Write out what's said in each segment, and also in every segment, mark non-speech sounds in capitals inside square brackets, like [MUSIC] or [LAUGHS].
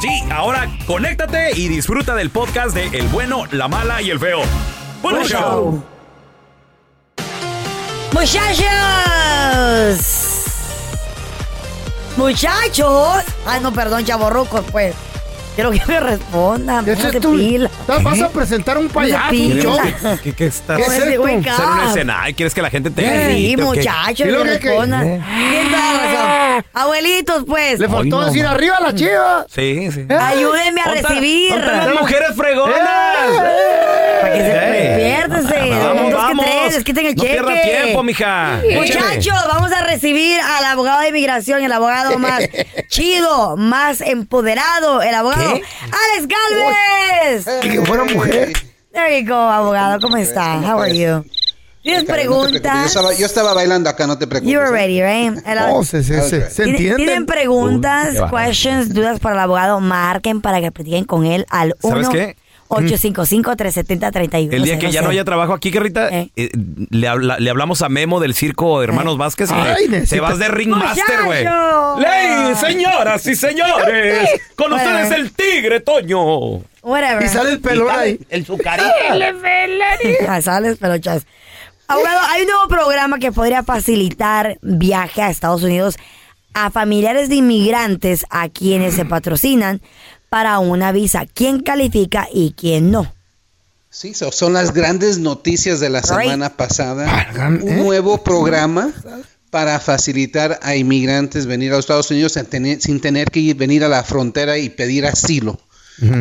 Sí, ahora conéctate y disfruta del podcast de El bueno, la mala y el feo. ¡Buen show! show. Muchachos. Muchachos. Ay, no, perdón, chavorrucos, pues. Quiero que me respondan. Ese Pónganse es tu- pila. Vas a presentar un payaso. ¿Qué, qué estás? ¿Qué es una escena. Ay, ¿Quieres que la gente te Sí, grite qué? muchachos, ¿Y lo que que- que- respondan. eh? Razón. [LAUGHS] Abuelitos, pues. Le faltó Ay, no, decir arriba la chiva. Sí, sí. Ayúdenme a ¿Dónde están- recibir. las mujeres fregonas? Para que se Ey. Vamos, que tres, les quiten el no cheque. pierda tiempo, mija. Muchachos, vamos a recibir al abogado de inmigración, el abogado [LAUGHS] más chido, más empoderado, el abogado ¿Qué? Alex Galvez. Que fuera mujer. There you go, abogado. ¿Cómo está? How are you? ¿Tienes Karen, no. Yo preguntas? estaba, yo estaba bailando acá, no te preocupes. You were ¿eh? ready, right? [LAUGHS] Oh, se, se, se, se ¿Tienen- entiende. ¿Tienen preguntas, bárbaro. questions, dudas para el abogado? Marquen para que platiquen con él al 1 ¿Sabes qué? 855-370-3100. El día que ya no haya trabajo aquí, Carrita, Eh. eh, le, habla- le hablamos a Memo del circo Hermanos Vázquez. y Ay, te- vas de Ringmaster, güey. ¡Ley, señoras y señores! Con Bueno. ustedes el tigre, Toño. Whatever. Y sale el pelón ahí. El sucarita. Ah, sales, pelochas. Abogado, hay un nuevo programa que podría facilitar viaje a Estados Unidos a familiares de inmigrantes a quienes se patrocinan para una visa. ¿Quién califica y quién no? Sí, so- son las grandes noticias de la Right. semana pasada. Un ¿eh? nuevo programa para facilitar a inmigrantes venir a los Estados Unidos sin tener, sin tener que ir- venir a la frontera y pedir asilo.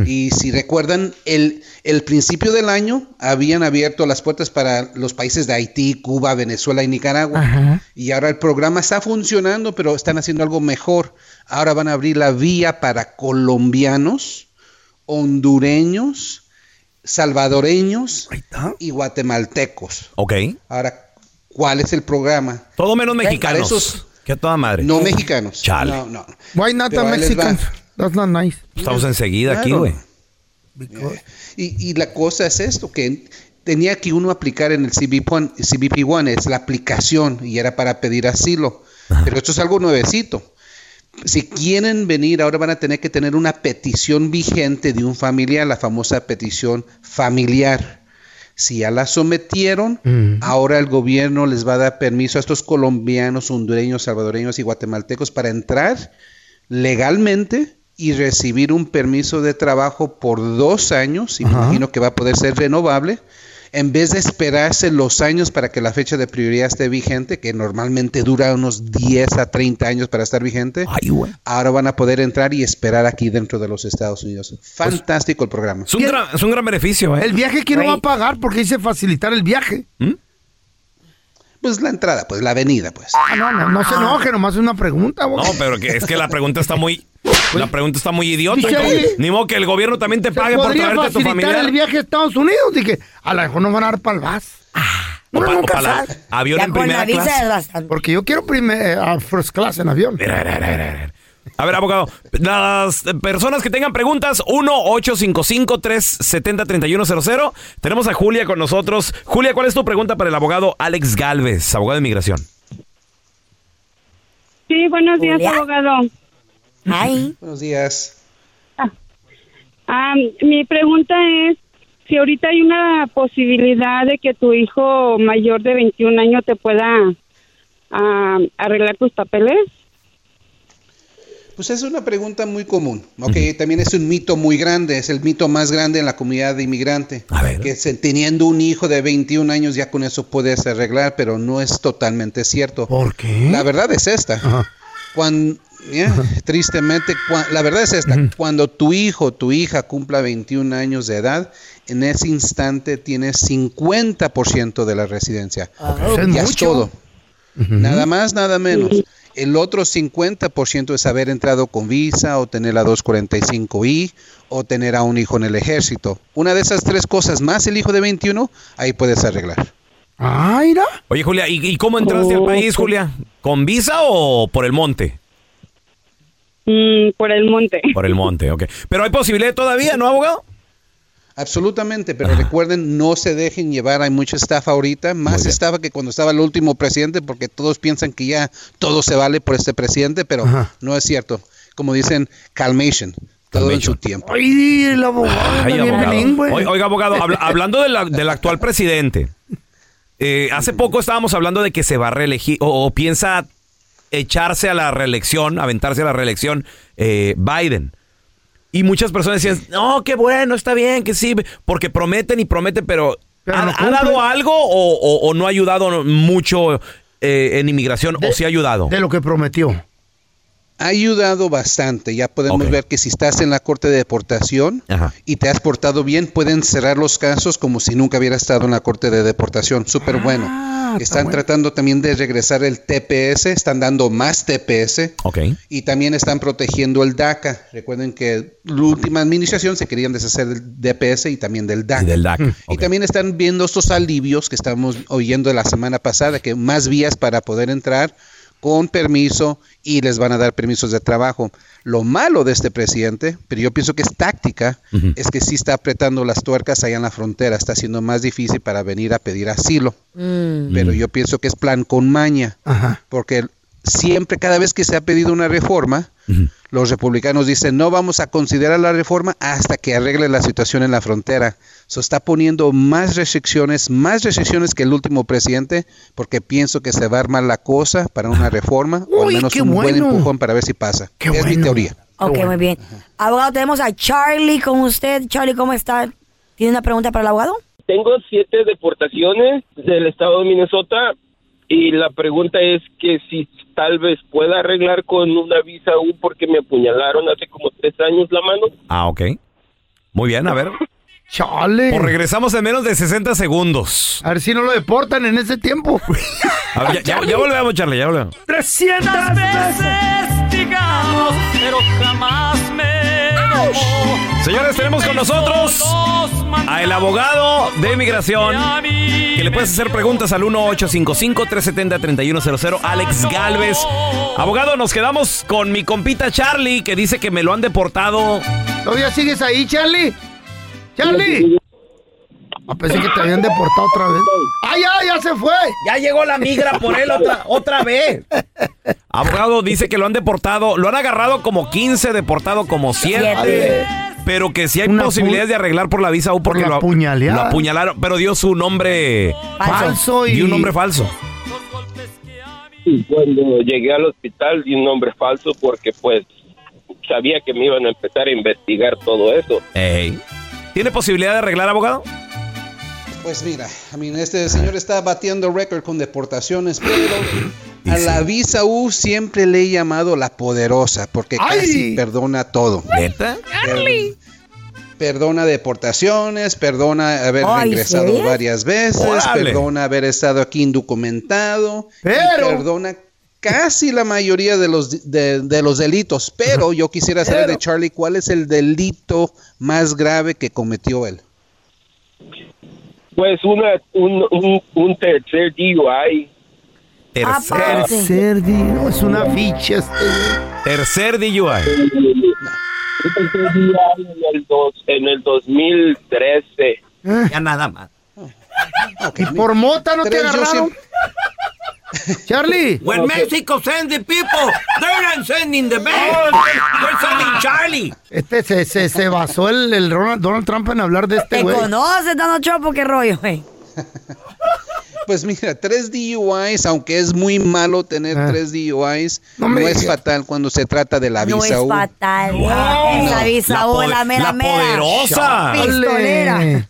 Y si recuerdan, el, el principio del año habían abierto las puertas para los países de Haití, Cuba, Venezuela y Nicaragua. Y ahora el programa está funcionando, pero están haciendo algo mejor. Ahora van a abrir la vía para colombianos, hondureños, salvadoreños y guatemaltecos. Ok. Ahora, ¿cuál es el programa? Todo menos mexicanos. Para esos- Que a toda madre. No mexicanos. Chale. No, no. Why not Pero. Mexicans? That's not nice. Estamos enseguida aquí, Claro. güey. Y, y la cosa es esto, que tenía que uno aplicar en el CBP-1, CBP-1 es la aplicación y era para pedir asilo. Pero esto es algo nuevecito. Si quieren venir, ahora van a tener que tener una petición vigente de un familiar, la famosa petición familiar. Si ya la sometieron, ahora el gobierno les va a dar permiso a estos colombianos, hondureños, salvadoreños y guatemaltecos para entrar legalmente y recibir un permiso de trabajo por dos años, imagino que va a poder ser renovable, en vez de esperarse los años para que la fecha de prioridad esté vigente, que normalmente dura unos 10 a 30 años para estar vigente, ahora van a poder entrar y esperar aquí dentro de los Estados Unidos. Fantástico el programa. Es un, gran, es un gran beneficio, ¿eh? ¿El viaje quién lo va a pagar? Porque dice facilitar el viaje. Pues la entrada, pues la avenida, pues. Ah, no, no, no se enoje, nomás es una pregunta, güey. No, pero que es que la pregunta está muy. La pregunta está muy idiota. Dije ahí- Ni modo que el gobierno también te ¿Se pague por podría traerte a tu facilitar familia. el viaje a Estados Unidos? Dije, a lo mejor nos van a dar para el VAS. O Uno pa- o nunca pa' la- sabe. avión Ya en con primera la visa clase. es bastante. Porque yo quiero primer, a first class en avión. Mira, mira, mira, mira, mira. A ver, abogado, las personas que tengan preguntas, 1-855-370-3100. Tenemos a Julia con nosotros. Julia, ¿cuál es tu pregunta para el abogado Alex Galvez, abogado de inmigración? Sí, buenos días, Julia. abogado. Ay, [LAUGHS] Buenos días. Ah, mi pregunta es si ahorita hay una posibilidad de que tu hijo mayor de 21 años te pueda ah, arreglar tus papeles. Pues es una pregunta muy común, ¿ok? También es un mito muy grande, es el mito más grande en la comunidad de inmigrante. A ver. Que se- teniendo un hijo de 21 años ya con eso puedes arreglar, pero no es totalmente cierto. ¿Por qué? La verdad es esta. Ajá. Cuando, [LAUGHS] tristemente, cua- la verdad es esta. Cuando tu hijo o tu hija cumpla 21 años de edad, en ese instante tienes 50% de la residencia. Es ya es mucho. todo. Nada más, nada menos. El otro 50% es haber entrado con visa o tener la 245I o tener a un hijo en el ejército. Una de esas tres cosas más el hijo de 21, ahí puedes arreglar. Ah, mira. Oye, Julia, ¿y, y cómo entraste al país, Julia? ¿Con visa o por el monte? Mm, por el monte. [LAUGHS] Por el monte, ok. Pero hay posibilidad todavía, ¿no, abogado? Absolutamente, pero recuerden, no se dejen llevar, hay mucha estafa ahorita, más estafa que cuando estaba el último presidente, porque todos piensan que ya todo se vale por este presidente, pero Ajá. no es cierto. Como dicen, calmation, todo en su tiempo. Ay, el abogado Ay, abogado. Oiga, oiga, abogado, habla- [LAUGHS] hablando de la- del actual presidente, eh, hace poco estábamos hablando de que se va a reelegir o, o piensa echarse a la reelección, aventarse a la reelección eh, Biden. Y muchas personas decían, no, qué bueno, está bien, que sí, porque prometen y prometen, pero, Pero ¿ha, no ha cumplen. dado algo o, o- o no ha ayudado mucho eh, en inmigración? ¿O sí ha ayudado? De lo que prometió. Ha ayudado bastante, ya podemos ver que si estás en la corte de deportación Ajá. y te has portado bien, pueden cerrar los casos como si nunca hubiera estado en la corte de deportación, súper bueno. Ah, está Están bueno. tratando también de regresar el TPS, están dando más TPS. Ok. Y también están protegiendo el DACA. Recuerden que la última administración se querían deshacer del DPS y también del DACA. Y del DAC. Y ok. también están viendo estos alivios que estamos oyendo la semana pasada, que más vías para poder entrar con permiso y les van a dar permisos de trabajo. Lo malo de este presidente, pero yo pienso que es táctica, es que sí está apretando las tuercas allá en la frontera, está haciendo más difícil para venir a pedir asilo. mm, Pero yo pienso que es plan con maña Ajá. porque siempre, cada vez que se ha pedido una reforma, Ujú. los republicanos dicen no vamos a considerar la reforma hasta que arregle la situación en la frontera. Se está poniendo más restricciones, más restricciones que el último presidente, porque pienso que se va a armar la cosa para una reforma, o al Uy, menos un buen bueno. empujón para ver si pasa. Qué es mi bueno. teoría. ok, bueno. muy bien. Abogado, tenemos a Charlie con usted. Charlie, ¿cómo está? ¿Tiene una pregunta para el abogado? Tengo siete deportaciones del estado de Minnesota y la pregunta es que si tal vez pueda arreglar con una visa U porque me apuñalaron hace como tres años la mano. Ah, ok. Muy bien, a ver. [LAUGHS] Chale. Pues regresamos en menos de 60 segundos. A ver si no lo deportan en ese tiempo. [LAUGHS] A ver, ya, ya- ya volvemos, Charlie, ya volvemos. 300 digamos, pero jamás me Señores, tenemos con nosotros a el abogado de inmigración que le puedes hacer preguntas al 1-855-370-3100, Alex Galvez. Abogado, nos quedamos con mi compita Charlie que dice que me lo han deportado. ¿Todavía sigues ahí, Charlie? ¡Charlie! Ah, pensé que te habían deportado otra vez. ¡Ah, ya, ya se fue! Ya llegó la migra por él otra, otra vez. Abogado dice que lo han deportado, lo han agarrado como 15, deportado como 7. Siete. Pero que sí hay Una posibilidades de arreglar por la visa U porque la lo, apuñalaron, pero dio su nombre Falso y... dio un nombre falso. Y cuando llegué al hospital di un nombre falso porque pues sabía que me iban a empezar a investigar todo eso. Ey. ¿Tiene posibilidad de arreglar, abogado? Pues mira, I mean, este señor está batiendo récord con deportaciones, pero [CLEARS THROAT] a la visa U siempre le he llamado la poderosa, porque casi perdona todo. ¿Neta? Per- Perdona deportaciones, perdona haber Ay, regresado varias veces, Órale. perdona haber estado aquí indocumentado, Pero- perdona casi la mayoría de los, de, de los delitos. Pero yo quisiera saber de Charlie cuál es el delito más grave que cometió él. Pues una, un, un, un tercer DUI. Tercer, Tercer día, no, es una ficha. este. tercer DUI. Un tercer DUI en el, dos, en el 2013. Ya nada más. ¿Y por mota no te agarraron? Charlie. When Mexico sends the people, they're not sending the man. They're sending Charlie. Este se, se, se basó el, el Ronald- Donald Trump en hablar de este ¿Te güey. conoces, Donald Trump, qué rollo, güey? [LAUGHS] Pues mira, tres DUIs, aunque es muy malo tener tres DUIs, no, es fatal cuando se trata de la No visa es U. fatal. No. visa La U es la mera la mera. poderosa. Pistolera.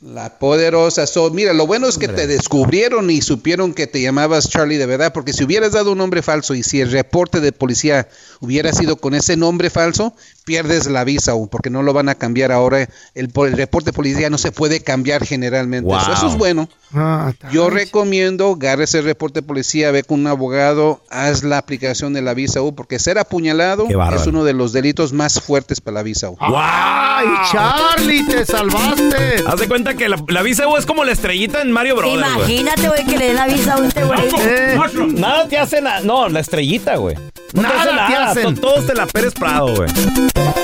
La poderosa. So, mira, lo bueno es que te descubrieron y supieron que te llamabas Charlie de verdad, porque si hubieras dado un nombre falso y si el reporte de policía hubiera sido con ese nombre falso, pierdes la visa U, porque no lo van a cambiar ahora. El, po- el reporte de policía no se puede cambiar generalmente. So, Wow. eso es bueno. Ah, Yo recomiendo, agarres el reporte de policía, ve con un abogado, haz la aplicación de la visa U, porque ser apuñalado es uno de los delitos más fuertes para la visa U. ¡Ay, Charlie, te salvaste! Haz de cuenta que la, la visa U es como la estrellita en Mario güey. Imagínate, güey, que le den la visa a este güey. Nada te hace nada. No, la estrellita, güey. No Nada te hacen. To- Todos te la Pérez Prado, güey.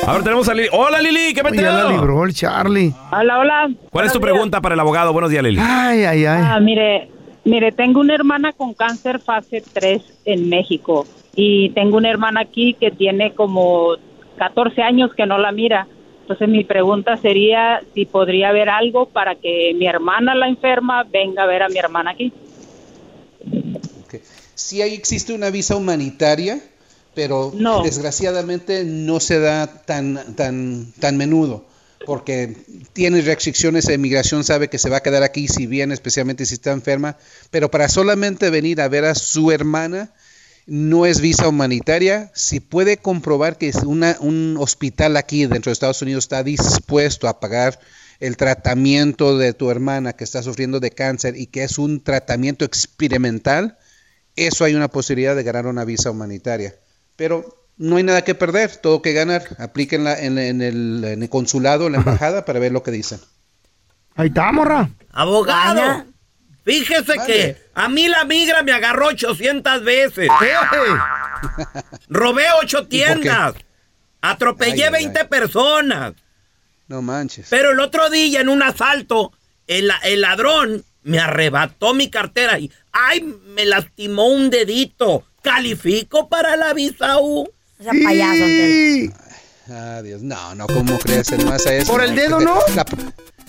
A ver, tenemos a Lili. Hola, Lili, ¿qué Ya la libró el Charlie. Hola, hola. ¿Cuál es tu pregunta para el abogado? Buenos días, Lili. Ay, ay, ay. Ah, mire, mire, tengo una hermana con cáncer fase 3 en México y tengo una hermana aquí que tiene como 14 años que no la mira. Entonces mi pregunta sería si podría haber algo para que mi hermana la enferma venga a ver a mi hermana aquí. Sí ahí existe una visa humanitaria, pero No. desgraciadamente no se da tan, tan, tan menudo, porque tiene restricciones de inmigración, sabe que se va a quedar aquí si viene, especialmente si está enferma, pero para solamente venir a ver a su hermana no es visa humanitaria. Si puede comprobar que es una, un hospital aquí dentro de Estados Unidos está dispuesto a pagar el tratamiento de tu hermana que está sufriendo de cáncer y que es un tratamiento experimental, eso hay una posibilidad de ganar una visa humanitaria. Pero no hay nada que perder, todo que ganar. Aplíquenla en, en el, en el consulado, en la embajada, para ver lo que dicen. Ahí está, morra. Abogado, fíjese que a mí la migra me agarró 800 veces. [LAUGHS] Robé 8 tiendas. Atropellé Ay, ay, 20 personas. No manches. Pero el otro día en un asalto, el, el ladrón me arrebató mi cartera y ¡ay! me lastimó un dedito. ¿Califico para la visa U? O sea, payaso, Antel. Ah, Dios, no, no, ¿cómo crees? Nomás a eso. ¿Por el dedo, no? la-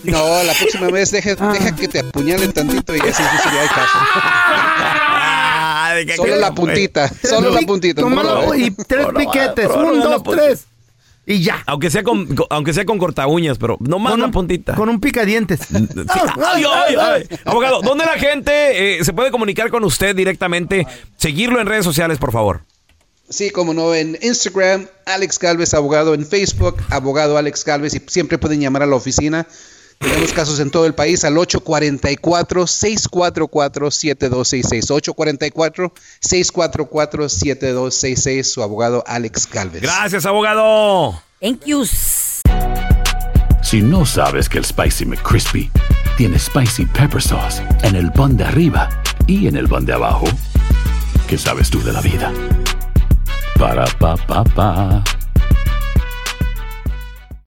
no, la próxima vez deja, deja que te apuñalen tantito y así sí ya hay caso. Solo la puntita, solo la puntita. Toma no, la- no. y tres piquetes. no, Un, no, dos, tres. Y ya. Aunque sea con, con- aunque sea con corta uñas, pero no más Con una un- puntita. Con un picadientes. [LAUGHS] Ay, ay, ay. Abogado, ¿dónde la gente eh, se puede comunicar con usted directamente? Seguirlo en redes sociales, por favor. Sí, como no, en Instagram, Alex Galvez, abogado, en Facebook, abogado Alex Galvez, y siempre pueden llamar a la oficina. Tenemos casos en todo el país al 844-644-7266. 844-644-7266, su abogado Alex Galvez. Gracias, abogado. Thank you. Si no sabes que el Spicy McCrispy tiene Spicy Pepper Sauce en el pan de arriba y en el pan de abajo, ¿qué sabes tú de la vida? Para, pa, pa, pa.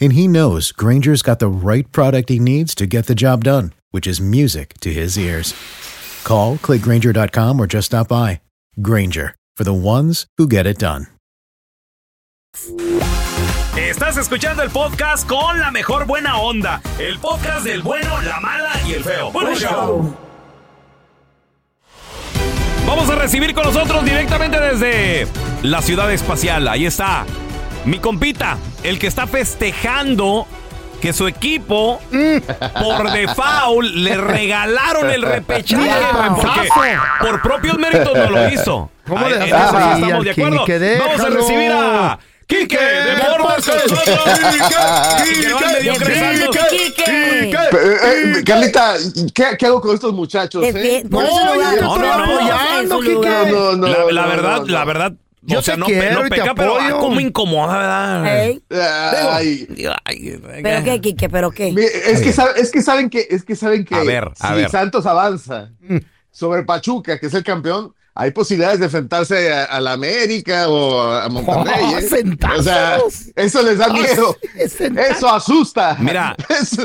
And he knows Granger's got the right product he needs to get the job done, which is music to his ears. Call, clickgranger.com, or just stop by. Granger, for the ones who get it done. Estás escuchando el podcast con la mejor buena onda. El podcast del bueno, la mala y el feo. Bueno, show. Vamos a recibir con nosotros directamente desde la ciudad espacial. Ahí está mi compita, el que está festejando que su equipo por default le regalaron el repechaje, porque por propios méritos no lo hizo. ¿Cómo Ay, le en eso sí estamos de acuerdo. Vamos a recibir a Quique de nosotros. Quique. Eh, eh, Carlita, ¿qué, qué hago con estos muchachos? Eh? no, no, no. No, no, La, verdad, no, no. la verdad. Yo o sea, te no, quiero no y te pero ah, apoyo. como incomoda, ¿verdad? Ey, Ay, Ay, ¿Pero qué, Quique? ¿Pero qué? mi- es, que sabe- es que saben que es que saben que A ver, a si ver. Santos avanza sobre Pachuca, que es el campeón, hay posibilidades de enfrentarse a, a la América o a, a Monterrey. Oh, [LAUGHS] ¿eh? sentazos. O sea, eso les da miedo. sentazos. Eso asusta. Mira, [LAUGHS] eso,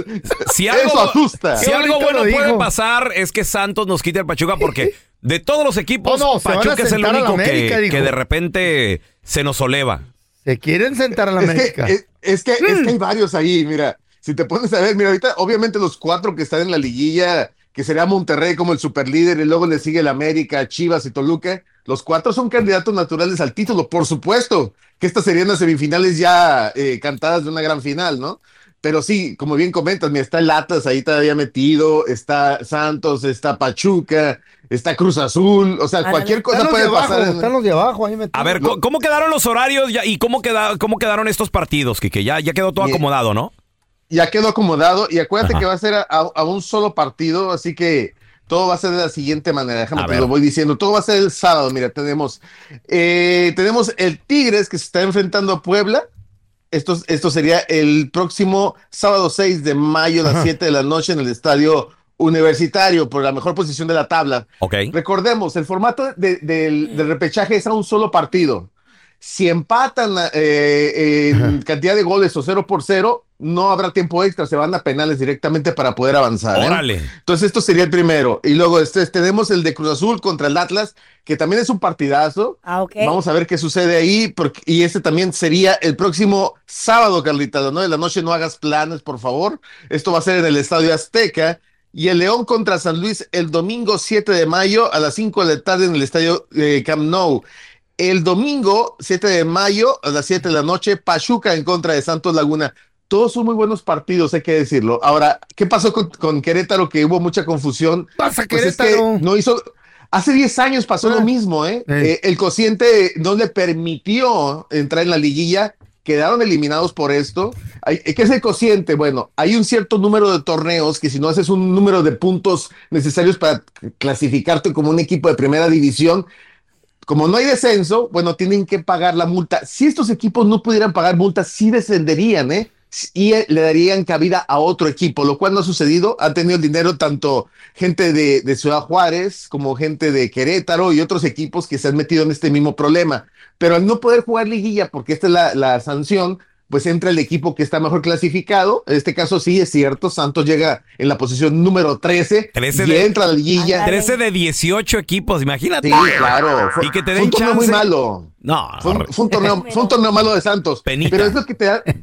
Si algo, eso asusta. si algo bonito bueno puede dijo. pasar es que Santos nos quite al Pachuca porque [LAUGHS] de todos los equipos, No, no, a Pachuca es el único América, que, de repente se nos soleva. Se quieren sentar a la Es que, América. es, es que, es Mm. que hay varios ahí, mira. Si te pones a ver, mira, ahorita, obviamente los cuatro que están en la liguilla, que sería Monterrey como el superlíder, y luego le sigue el América, Chivas y Toluca, los cuatro son candidatos naturales al título, por supuesto, que estas serían las semifinales ya eh, cantadas de una gran final, ¿no? Pero sí, como bien comentas, mira, está el Atlas ahí todavía metido, está Santos, está Pachuca, está Cruz Azul, o sea, Ándale. cualquier cosa están puede abajo, pasar. en- están los de abajo ahí metidos. A ver, ¿cómo, cómo quedaron los horarios ya- y cómo, queda, cómo quedaron estos partidos, Kike? Ya, ya quedó todo Bien. acomodado, ¿no? ya quedó acomodado y acuérdate Ajá. que va a ser a, a- a un solo partido, así que todo va a ser de la siguiente manera. Déjame A te ver. lo voy diciendo. Todo va a ser el sábado. Mira, tenemos eh, tenemos el Tigres que se está enfrentando a Puebla. Esto, esto sería el próximo sábado 6 de mayo a las 7 de la noche en el estadio universitario por la mejor posición de la tabla. Ok. Recordemos, el formato de- del, del repechaje es a un solo partido. Si empatan eh, en cantidad de goles o 0 por 0, no habrá tiempo extra, se van a penales directamente para poder avanzar. ¿eh? Órale. Entonces, esto sería el primero. Y luego este, tenemos el de Cruz Azul contra el Atlas, que también es un partidazo. Ah, ok. Vamos a ver qué sucede ahí, porque, y este también sería el próximo sábado, Carlita, 9 de la noche. No hagas planes, por favor. Esto va a ser en el Estadio Azteca. Y el León contra San Luis el domingo 7 de mayo a las 5 de la tarde en el Estadio eh, Camp Nou. El domingo 7 de mayo a las 7 de la noche, Pachuca en contra de Santos Laguna. Todos son muy buenos partidos, hay que decirlo. Ahora, ¿qué pasó con, con Querétaro? Que hubo mucha confusión. Pasa Pues es que Querétaro. no hizo. Hace 10 años pasó Ah. lo mismo, ¿eh? Eh, El cociente no le permitió entrar en la liguilla, quedaron eliminados por esto. Hay- ¿Qué es el cociente? Bueno, hay un cierto número de torneos que si no haces un número de puntos necesarios para clasificarte como un equipo de primera división, como no hay descenso, bueno, tienen que pagar la multa. Si estos equipos no pudieran pagar multas, sí descenderían, ¿eh? Y le darían cabida a otro equipo, lo cual no ha sucedido. Han tenido el dinero tanto gente de, de Ciudad Juárez como gente de Querétaro y otros equipos que se han metido en este mismo problema. Pero al no poder jugar liguilla, porque esta es la, la sanción, pues entra el equipo que está mejor clasificado. En este caso sí es cierto, Santos llega en la posición número 13, 13 y de- entra a la liguilla. 13 de 18 equipos, imagínate. Sí, claro. Fue, Y que te fue den un torneo muy malo. No, Fue un, fue un torneo, fue un [LAUGHS] torneo malo de Santos. Penita. Pero es lo que te da. [LAUGHS]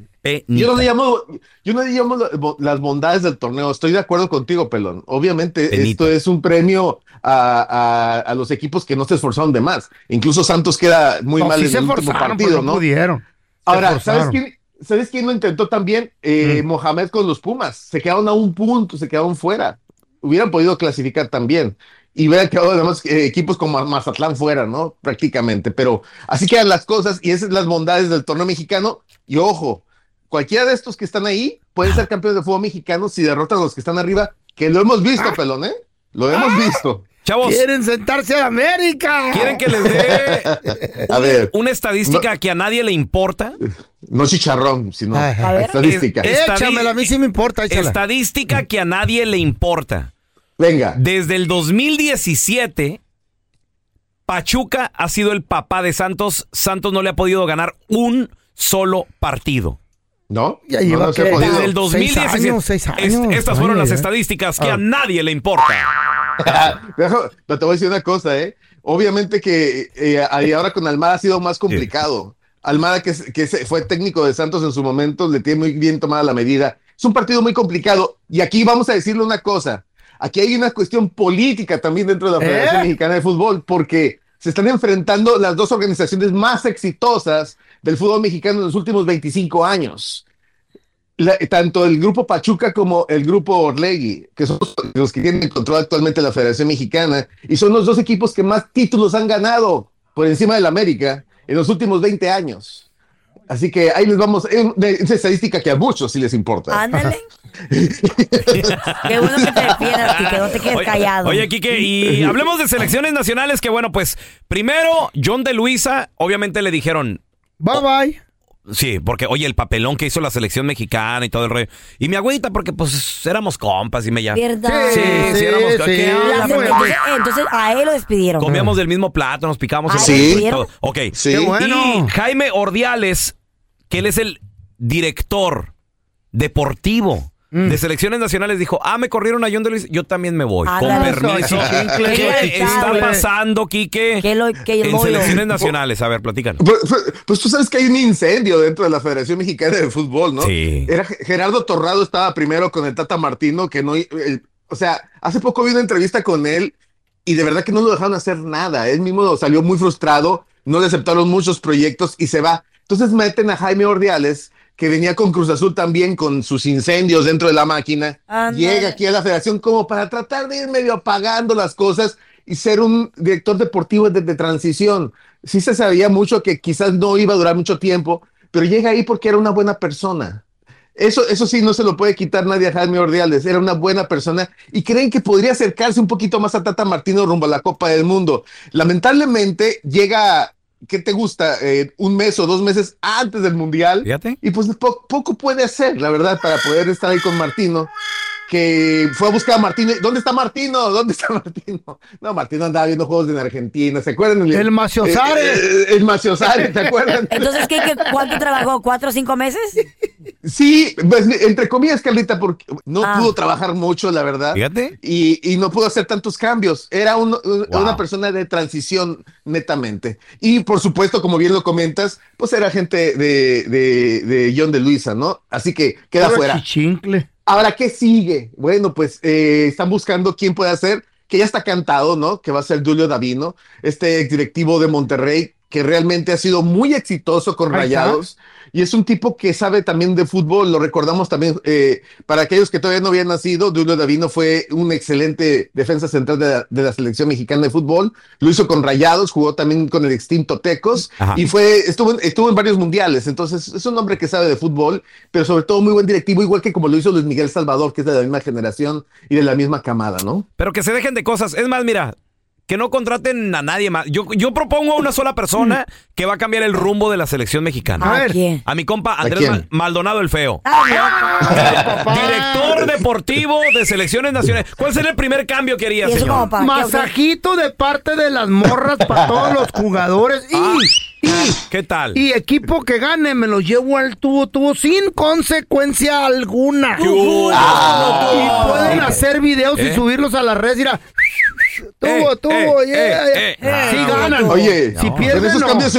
Yo no le llamo, yo no le llamo las bondades del torneo. Estoy de acuerdo contigo, Pelón. Obviamente, Penita. esto es un premio a, a- a los equipos que no se esforzaron de más. Incluso Santos queda muy No, mal sí en se el último partido, no ¿no? pudieron. Se Ahora, ¿sabes quién, ¿sabes quién lo intentó también? Eh, Mm. Mohamed con los Pumas. Se quedaron a un punto, se quedaron fuera. Hubieran podido clasificar también. Y hubieran quedado además eh, equipos como Mazatlán fuera, ¿no? Prácticamente. Pero así quedan las cosas y esas son las bondades del torneo mexicano. Y ojo, cualquiera de estos que están ahí pueden ser campeones de fútbol mexicano si derrotan a los que están arriba, que lo hemos visto, pelón, ¿eh? Lo hemos visto. Chavos, Quieren sentarse a América. ¿quieren que les dé [LAUGHS] A ver, una estadística que a nadie le importa? no chicharrón, sino. A estadística. Es- Échamela, a mí sí me importa, échala. Estadística que a nadie le importa. Venga. Desde el 2017, Pachuca ha sido el papá de Santos. Santos no le ha podido ganar un solo partido. ¿No? Ya No, lleva no se ha que- podido. Desde el 2017. Seis años, seis Es- años. estas fueron Ay, las estadísticas que Ah. a nadie le importa. [LAUGHS] Pero te voy a decir una cosa, ¿eh? Obviamente que eh, ahí ahora con Almada ha sido más complicado. Almada, que, que fue técnico de Santos en su momento, le tiene muy bien tomada la medida. Es un partido muy complicado. Y aquí vamos a decirle una cosa. Aquí hay una cuestión política también dentro de la ¿Eh? Federación Mexicana de Fútbol, porque se están enfrentando las dos organizaciones más exitosas del fútbol mexicano en los últimos 25 años. La- tanto el grupo Pachuca como el grupo Orlegui, que son los que tienen control actualmente la Federación Mexicana, y son los dos equipos que más títulos han ganado por encima del América en los últimos 20 años. Así que ahí les vamos, es estadística que a muchos sí les importa. Ándale. [LAUGHS] Qué bueno que te defiendas, que no te quedes Oye, callado. Oye, Quique, y hablemos de selecciones nacionales que, bueno, pues, primero, John de Luisa, obviamente le dijeron, Bye bye. sí, porque, oye, el papelón que hizo la selección mexicana y todo el rollo. Y mi agüita, porque, pues, éramos compas y me ya. ¿Verdad? Sí, sí, éramos sí, entonces, entonces a él lo despidieron. Comíamos del mismo plato, nos picábamos Ah, el ¿sí? todo. Ok. Sí. Qué bueno. Y Jaime Ordiales, que él es el director deportivo Mm. de selecciones nacionales, dijo, ah, me corrieron a John de Luis, yo también me voy. Con permiso. ¿Qué está pasando, Quique? Lo, que En selecciones nacionales, a ver, platícanos. Pues, pues- pues tú sabes que hay un incendio dentro de la Federación Mexicana de Fútbol, ¿no? Sí. Era Gerardo Torrado estaba primero con el Tata Martino, que no, el- o sea, hace poco vi una entrevista con él y de verdad que no lo dejaron hacer nada. Él mismo salió muy frustrado, no le aceptaron muchos proyectos y se va. Entonces meten a Jaime Ordiales, que venía con Cruz Azul también con sus incendios dentro de la máquina. Llega aquí a la federación como para tratar de ir medio apagando las cosas y ser un director deportivo de, de transición. Sí se sabía mucho que quizás no iba a durar mucho tiempo, pero llega ahí porque era una buena persona. Eso, eso sí, no se lo puede quitar nadie a Jaime Ordiales. Era una buena persona y creen que podría acercarse un poquito más a Tata Martino rumbo a la Copa del Mundo. Lamentablemente llega, ¿qué te gusta? Eh, un mes o dos meses antes del Mundial. Fíjate. Y pues po- poco puede hacer, la verdad, para poder estar ahí con Martino. Que fue a buscar a Martino. ¿Dónde está Martino? ¿Dónde está Martino? No, Martino andaba viendo juegos en Argentina. ¿Se acuerdan? El Maciosare. Eh, eh, el Maciosare, ¿se acuerdan? [LAUGHS] Entonces, ¿qué, qué, ¿cuánto trabajó? ¿Cuatro o cinco meses? Sí, pues, entre comillas, Carlita, porque no Ah. pudo trabajar mucho, la verdad. Fíjate. Y, y no pudo hacer tantos cambios. Era un- un- Wow. una persona de transición netamente. Y por supuesto, como bien lo comentas, pues era gente de, de, de John de Luisa, ¿no? Así que queda Puro fuera. chichincle. Ahora, ¿qué sigue? Bueno, pues eh, están buscando quién puede hacer, que ya está cantado, ¿no? Que va a ser Julio Davino, este exdirectivo de Monterrey, que realmente ha sido muy exitoso con está. Y es un tipo que sabe también de fútbol, lo recordamos también, eh, para aquellos que todavía no habían nacido, Julio Davino fue un excelente defensa central de la, de la selección mexicana de fútbol, lo hizo con Rayados, jugó también con el extinto Tecos Ajá. y fue, estuvo, en- estuvo en varios mundiales, entonces es un hombre que sabe de fútbol, pero sobre todo muy buen directivo, igual que como lo hizo Luis Miguel Salvador, que es de la misma generación y de la misma camada, ¿no? Pero que se dejen de cosas. Es más, mira, que no contraten a nadie más. Yo, yo propongo a una sola persona que va a cambiar el rumbo de la selección mexicana. A ¿A ver. quién? A mi compa ¿A Andrés quién? Maldonado el Feo. Ah, [LAUGHS] Director deportivo de selecciones nacionales. ¿Cuál sería el primer cambio que haría, ¿Y señor? Masajito de parte de las morras para todos los jugadores. Y, Ah. y, ¿Qué tal? y equipo que gane, me lo llevo al tubo, tubo sin consecuencia alguna. hubo? y Ah, pueden no. hacer videos ¿Eh? y subirlos a las redes. Mira, tubo, Eh, tubo, eh, yeah, eh, yeah. eh. Sí ganan. Oye, si pierden, esos no. cambios,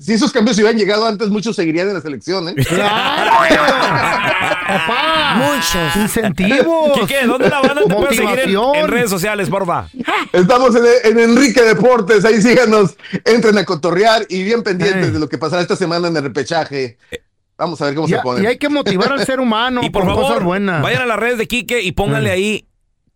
si esos cambios hubieran llegado antes, muchos seguirían en la selección, ¿eh? ¡Claro! [LAUGHS] ¡Papá! Muchos. Incentivos. Quique, ¿dónde la banda te puede seguir en, redes sociales, porfa? Estamos en, en Enrique Deportes, ahí síganos, entren a cotorrear y bien pendientes Ey. de lo que pasará esta semana en el repechaje. Vamos a ver cómo Y, se pone. y hay que motivar al ser humano [LAUGHS] y por con favor, cosas buenas. vayan a las redes de Quique y pónganle Mm. ahí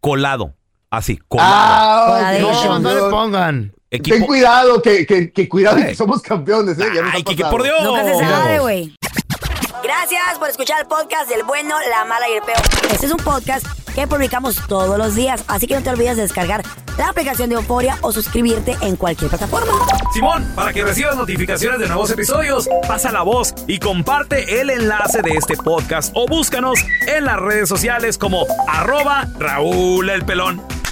colado. Así, colado. Ah, Ay, No, no le pongan. Equipo- Ten cuidado, que, que, que cuidado, que somos campeones, ¿eh? Ya Ay, pasado. por Dios. Nunca se sabe, güey. Gracias por escuchar el podcast del bueno, la mala y el peor. Este es un podcast que publicamos todos los días, así que no te olvides de descargar la aplicación de Euforia o suscribirte en cualquier plataforma. Simón, para que recibas notificaciones de nuevos episodios, pasa la voz y comparte el enlace de este podcast o búscanos en las redes sociales como arroba Raúl el Pelón.